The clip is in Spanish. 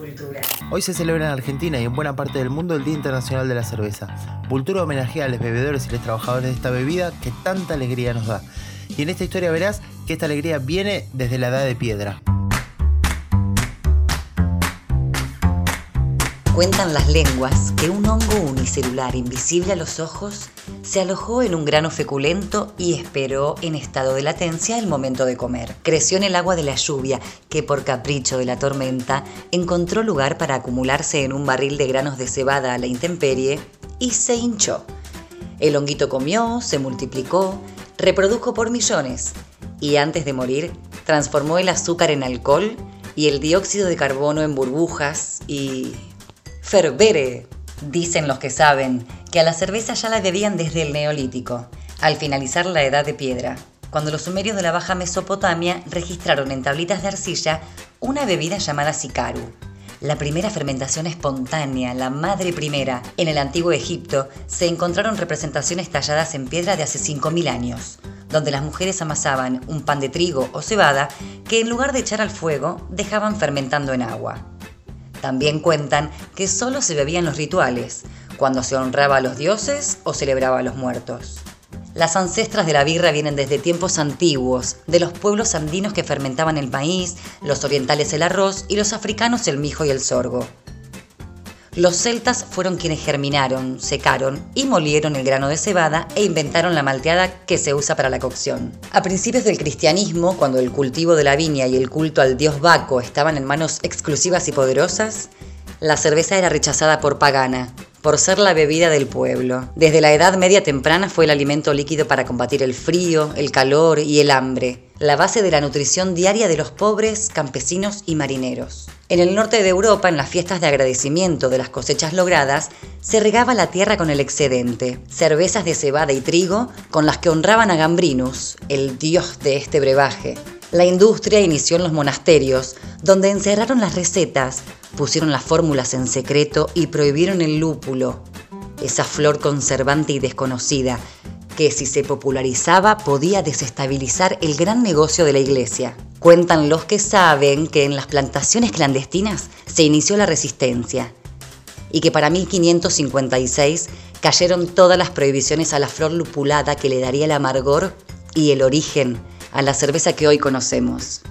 Vultura. Hoy se celebra en Argentina y en buena parte del mundo el Día Internacional de la Cerveza. Vultura homenajea a los bebedores y los trabajadores de esta bebida que tanta alegría nos da. Y en esta historia verás que esta alegría viene desde la edad de piedra. Cuentan las lenguas que un hongo unicelular invisible a los ojos se alojó en un grano feculento y esperó en estado de latencia el momento de comer. Creció en el agua de la lluvia que por capricho de la tormenta encontró lugar para acumularse en un barril de granos de cebada a la intemperie y se hinchó. El honguito comió, se multiplicó, reprodujo por millones y antes de morir transformó el azúcar en alcohol y el dióxido de carbono en burbujas y Ferbere. Dicen los que saben que a la cerveza ya la bebían desde el Neolítico, al finalizar la Edad de Piedra, cuando los sumerios de la Baja Mesopotamia registraron en tablitas de arcilla una bebida llamada sicaru. La primera fermentación espontánea, la madre primera, en el antiguo Egipto, se encontraron representaciones talladas en piedra de hace 5.000 años, donde las mujeres amasaban un pan de trigo o cebada que en lugar de echar al fuego dejaban fermentando en agua. También cuentan que solo se bebía en los rituales, cuando se honraba a los dioses o celebraba a los muertos. Las ancestras de la birra vienen desde tiempos antiguos, de los pueblos andinos que fermentaban el maíz, los orientales el arroz y los africanos el mijo y el sorgo. Los celtas fueron quienes germinaron, secaron y molieron el grano de cebada e inventaron la malteada que se usa para la cocción. A principios del cristianismo, cuando el cultivo de la viña y el culto al dios Baco estaban en manos exclusivas y poderosas, la cerveza era rechazada por pagana, por ser la bebida del pueblo. Desde la Edad Media temprana fue el alimento líquido para combatir el frío, el calor y el hambre, la base de la nutrición diaria de los pobres, campesinos y marineros. En el norte de Europa, en las fiestas de agradecimiento de las cosechas logradas, se regaba la tierra con el excedente, cervezas de cebada y trigo con las que honraban a Gambrinus, el dios de este brebaje. La industria inició en los monasterios, donde encerraron las recetas, pusieron las fórmulas en secreto y prohibieron el lúpulo, esa flor conservante y desconocida, que si se popularizaba podía desestabilizar el gran negocio de la iglesia. Cuentan los que saben que en las plantaciones clandestinas se inició la resistencia y que para 1556 cayeron todas las prohibiciones a la flor lupulada que le daría el amargor y el origen a la cerveza que hoy conocemos.